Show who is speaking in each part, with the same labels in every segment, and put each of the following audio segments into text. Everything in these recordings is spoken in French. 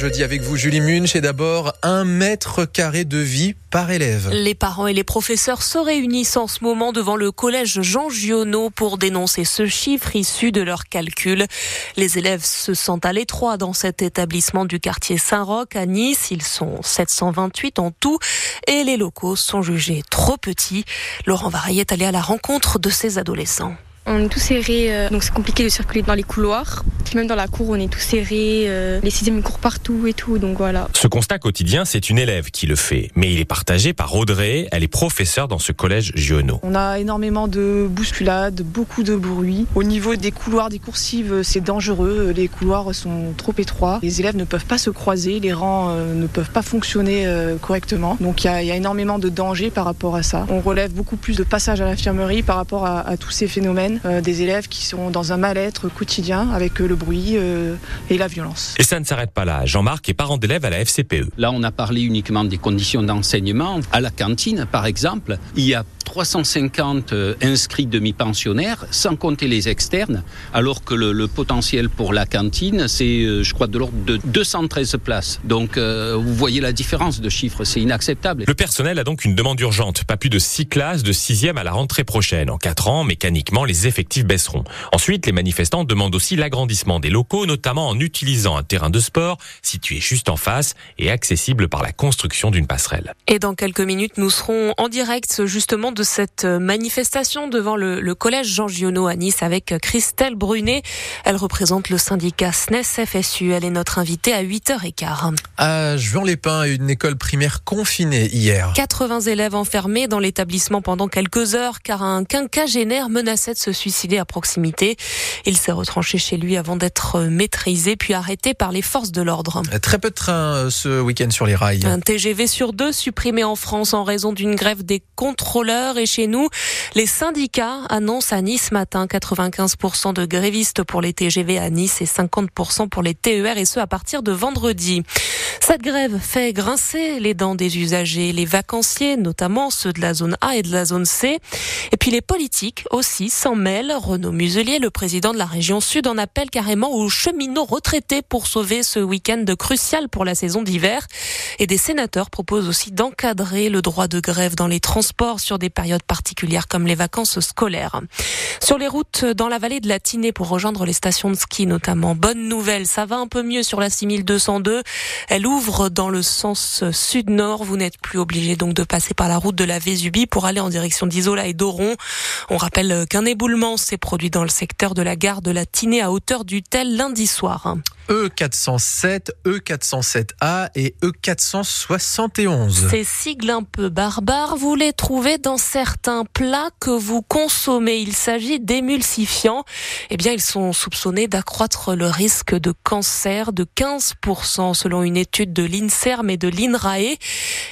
Speaker 1: Jeudi avec vous, Julie Munch, et d'abord un mètre carré de vie par élève.
Speaker 2: Les parents et les professeurs se réunissent en ce moment devant le collège Jean Giono pour dénoncer ce chiffre issu de leurs calculs. Les élèves se sentent à l'étroit dans cet établissement du quartier Saint-Roch à Nice. Ils sont 728 en tout et les locaux sont jugés trop petits. Laurent Vareille est allé à la rencontre de ces adolescents.
Speaker 3: On est tous serrés, euh, donc c'est compliqué de circuler dans les couloirs. Puis même dans la cour, on est tous serrés. Euh, les sixièmes courent partout et tout, donc voilà.
Speaker 4: Ce constat quotidien, c'est une élève qui le fait, mais il est partagé par Audrey. Elle est professeure dans ce collège Giono.
Speaker 5: On a énormément de bousculades, beaucoup de bruit. Au niveau des couloirs, des coursives, c'est dangereux. Les couloirs sont trop étroits. Les élèves ne peuvent pas se croiser, les rangs euh, ne peuvent pas fonctionner correctement. Donc il y, a énormément de dangers par rapport à ça. On relève beaucoup plus de passages à l'infirmerie par rapport à, à tous ces phénomènes. Euh, des élèves qui sont dans un mal-être quotidien avec euh, le bruit euh, et la violence.
Speaker 4: Et ça ne s'arrête pas là. Jean-Marc est parent d'élèves à la FCPE.
Speaker 6: Là, on a parlé uniquement des conditions d'enseignement. À la cantine, par exemple, il y a 350 euh, inscrits demi-pensionnaires, sans compter les externes, alors que le, potentiel pour la cantine, c'est, euh, je crois, de l'ordre de 213 places. Donc, euh, vous voyez la différence de chiffres, c'est inacceptable.
Speaker 4: Le personnel a donc une demande urgente, pas plus de 6 classes de 6e à la rentrée prochaine. En 4 ans, mécaniquement, les effectifs baisseront. Ensuite, les manifestants demandent aussi l'agrandissement des locaux, notamment en utilisant un terrain de sport situé juste en face et accessible par la construction d'une passerelle.
Speaker 2: Et dans quelques minutes, nous serons en direct justement de cette manifestation devant le, collège Jean Giono à Nice avec Christelle Brunet. Elle représente le syndicat SNES FSU. Elle est notre invitée à 8h15.
Speaker 1: À Juan-les-Pins, une école primaire confinée hier.
Speaker 2: 80 élèves enfermés dans l'établissement pendant quelques heures car un quinquagénaire menaçait de se suicider à proximité. Il s'est retranché chez lui avant d'être maîtrisé puis arrêté par les forces de l'ordre.
Speaker 1: Très peu de trains euh, ce week-end sur les rails.
Speaker 2: Un TGV sur deux supprimé en France en raison d'une grève des contrôleurs et chez nous, les syndicats annoncent à Nice matin 95% de grévistes pour les TGV à Nice et 50% pour les TER et ce à partir de vendredi. Cette grève fait grincer les dents des usagers, les vacanciers, notamment ceux de la zone A et de la zone C. Et puis les politiques aussi s'en mêlent. Renaud Muselier, le président de la région Sud, en appelle carrément aux cheminots retraités pour sauver ce week-end crucial pour la saison d'hiver. Et des sénateurs proposent aussi d'encadrer le droit de grève dans les transports sur des périodes particulières comme les vacances scolaires. Sur les routes dans la vallée de la Tinée pour rejoindre les stations de ski notamment. Bonne nouvelle, ça va un peu mieux sur la 6202. Elle ouvre dans le sens sud-nord. Vous n'êtes plus obligé donc de passer par la route de la Vésubie pour aller en direction d'Isola et d'Oron. On rappelle qu'un éboulement s'est produit dans le secteur de la gare de la Tinée à hauteur du Tel lundi soir.
Speaker 1: E407, E407A et E471.
Speaker 2: Ces sigles un peu barbares, vous les trouvez dans certains plats que vous consommez. Il s'agit d'émulsifiants. Eh bien, ils sont soupçonnés d'accroître le risque de cancer de 15% selon une étude de l'INSERM et de l'INRAE.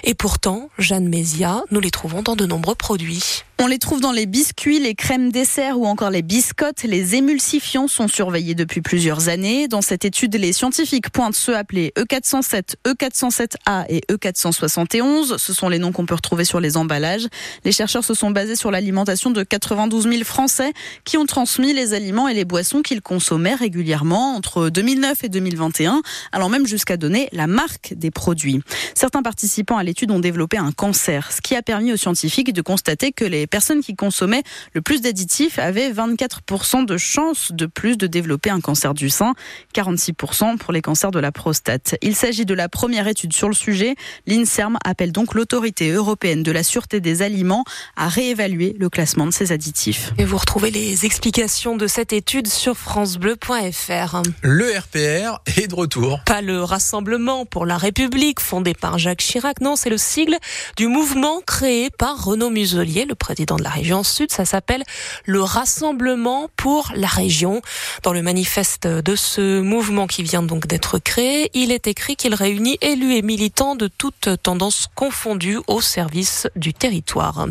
Speaker 2: Et pourtant, Jeanne Mézia, nous les trouvons dans de nombreux produits.
Speaker 7: On les trouve dans les biscuits, les crèmes dessert ou encore les biscottes. Les émulsifiants sont surveillés depuis plusieurs années. Dans cette étude, les scientifiques pointent ceux appelés E407, E407A et E471. Ce sont les noms qu'on peut retrouver sur les emballages. Les chercheurs se sont basés sur l'alimentation de 92 000 Français qui ont transmis les aliments et les boissons qu'ils consommaient régulièrement entre 2009 et 2021, allant même jusqu'à donner la marque des produits. Certains participants à l'étude ont développé un cancer, ce qui a permis aux scientifiques de constater que les personnes qui consommaient le plus d'additifs avaient 24% de chances de plus de développer un cancer du sein, 46% pour les cancers de la prostate. Il s'agit de la première étude sur le sujet. L'INSERM appelle donc l'autorité européenne de la sûreté des aliments à réévaluer le classement de ces additifs.
Speaker 2: Et vous retrouvez les explications de cette étude sur francebleu.fr.
Speaker 1: Le RPR est de retour.
Speaker 2: Pas le Rassemblement pour la République fondé par Jacques Chirac, non, c'est le sigle du mouvement créé par Renaud Muselier, le président dans de la région sud. Ça s'appelle le Rassemblement pour la région. Dans le manifeste de ce mouvement qui vient donc d'être créé, il est écrit qu'il réunit élus et militants de toutes tendances confondues au service du territoire.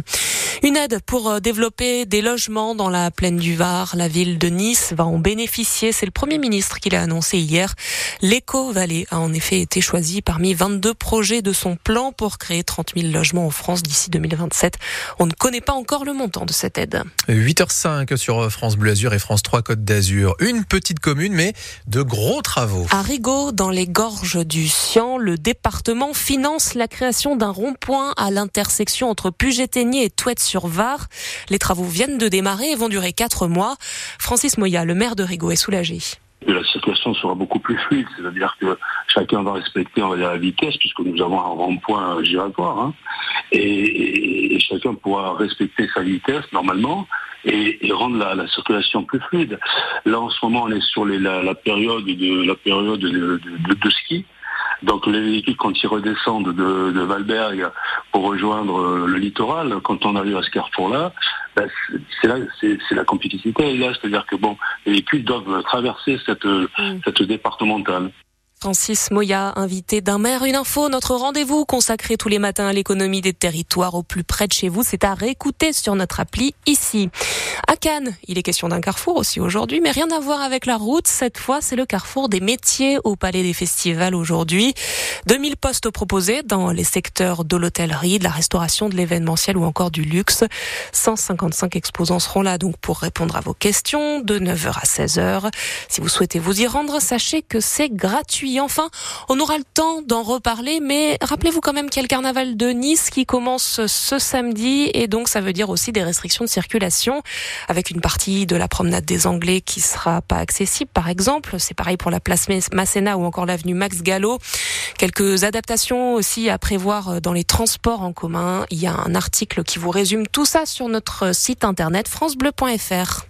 Speaker 2: Une aide pour euh, développer des logements dans la plaine du Var. La ville de Nice va en bénéficier. C'est le Premier ministre qui l'a annoncé hier. L'éco-vallée a en effet été choisi parmi 22 projets de son plan pour créer 30 000 logements en France d'ici 2027. On ne connaît pas encore le montant de cette aide.
Speaker 1: 8h05 sur France Bleu Azur et France 3 Côte d'Azur. Une petite commune, mais de gros travaux.
Speaker 2: À Rigaud, dans les gorges du Sian, le département finance la création d'un rond-point à l'intersection entre Puget-Aigné et Touette-sur-Var. Les travaux viennent de démarrer et vont durer quatre mois. Francis Moya, le maire de Rigaud, est soulagé
Speaker 8: la circulation sera beaucoup plus fluide, c'est-à-dire que chacun va respecter la vitesse puisque nous avons un rond-point giratoire hein, et, chacun pourra respecter sa vitesse normalement et, rendre la, circulation plus fluide. Là en ce moment on est sur la, période de la période de ski donc les véhicules, quand ils redescendent de, de Valberg pour rejoindre euh, le littoral, quand on arrive à ce carrefour-là, ben, c'est là, c'est la complicité là, c'est-à-dire que bon, les véhicules doivent traverser cette, mm. cette départementale.
Speaker 2: Francis Moya, invité d'un maire. Une info, notre rendez-vous consacré tous les matins à l'économie des territoires au plus près de chez vous, c'est à réécouter sur notre appli ici. À Cannes, il est question d'un carrefour aussi aujourd'hui, mais rien à voir avec la route. Cette fois, c'est le carrefour des métiers au Palais des Festivals aujourd'hui. 2000 postes proposés dans les secteurs de l'hôtellerie, de la restauration, de l'événementiel ou encore du luxe. 155 exposants seront là donc pour répondre à vos questions de 9h à 16h. Si vous souhaitez vous y rendre, sachez que c'est gratuit enfin, on aura le temps d'en reparler, mais rappelez-vous quand même qu'il y a le carnaval de Nice qui commence ce samedi et donc ça veut dire aussi des restrictions de circulation avec une partie de la promenade des Anglais qui sera pas accessible par exemple. C'est pareil pour la place Masséna ou encore l'avenue Max Gallo. Quelques adaptations aussi à prévoir dans les transports en commun. Il y a un article qui vous résume tout ça sur notre site internet francebleu.fr.